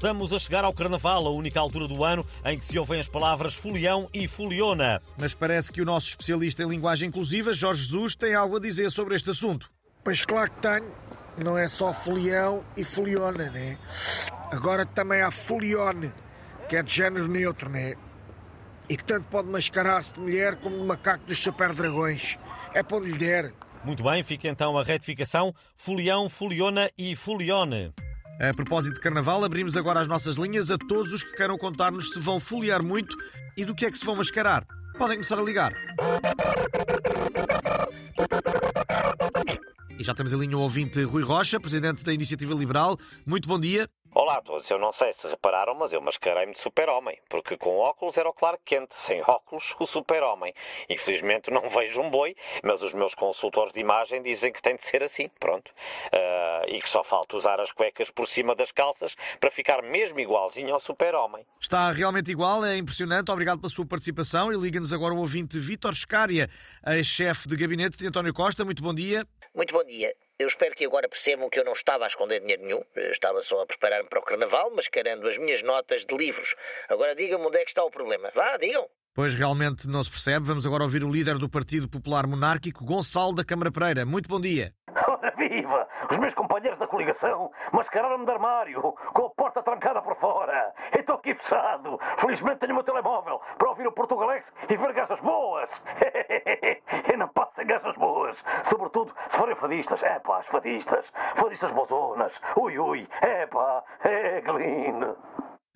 Estamos a chegar ao Carnaval, a única altura do ano em que se ouvem as palavras folião e foliona. Mas parece que o nosso especialista em linguagem inclusiva, Jorge Jesus, tem algo a dizer sobre este assunto. Pois claro que tenho. Não é só folião e foliona, né? Agora também há folione, que é de género neutro, né? E que tanto pode mascarar-se de mulher como de macaco dos super dragões. É para onde lhe der. Muito bem, fica então a retificação: folião, foliona e folione. A propósito de carnaval, abrimos agora as nossas linhas a todos os que queiram contar-nos se vão foliar muito e do que é que se vão mascarar. Podem começar a ligar. E já temos a linha o ouvinte Rui Rocha, presidente da Iniciativa Liberal. Muito bom dia. Olá a todos, eu não sei se repararam, mas eu mascarei-me de super-homem, porque com óculos era o Clark Kent, sem óculos o super-homem. Infelizmente não vejo um boi, mas os meus consultores de imagem dizem que tem de ser assim, pronto. Uh, e que só falta usar as cuecas por cima das calças para ficar mesmo igualzinho ao super-homem. Está realmente igual, é impressionante. Obrigado pela sua participação e liga-nos agora o ouvinte Vítor Scária, ex-chefe de gabinete de António Costa. Muito bom dia. Muito bom dia. Eu espero que agora percebam que eu não estava a esconder dinheiro nenhum. Eu estava só a preparar-me para o carnaval, mascarando as minhas notas de livros. Agora digam-me onde é que está o problema. Vá, digam. Pois realmente não se percebe. Vamos agora ouvir o líder do Partido Popular Monárquico, Gonçalo da Câmara Pereira. Muito bom dia. Ora viva! Os meus companheiros da coligação mascararam-me de armário, com a porta trancada por fora. Estou aqui fechado. Felizmente tenho o meu telemóvel para ouvir o Portugalex e ver gajas boas. Eu não passo sem gajas boas. Sobretudo se forem fadistas. É pá, as fadistas. Fadistas bozonas. Ui, ui. É pá. É que lindo.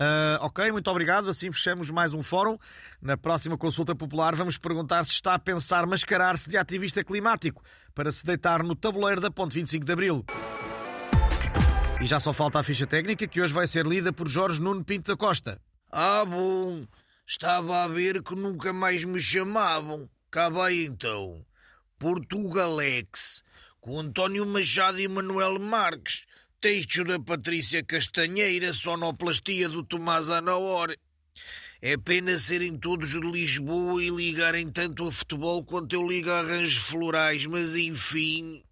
Uh, ok, muito obrigado. Assim fechamos mais um fórum. Na próxima consulta popular vamos perguntar se está a pensar mascarar-se de ativista climático para se deitar no tabuleiro da Ponte 25 de Abril. E já só falta a ficha técnica que hoje vai ser lida por Jorge Nuno Pinto da Costa. Ah, bom. Estava a ver que nunca mais me chamavam. Cá vai então. Portugalex, com António Machado e Manuel Marques. Texto da Patrícia Castanheira, sonoplastia do Tomás Anaor. É pena serem todos de Lisboa e ligarem tanto a futebol quanto eu ligo a arranjos florais, mas enfim.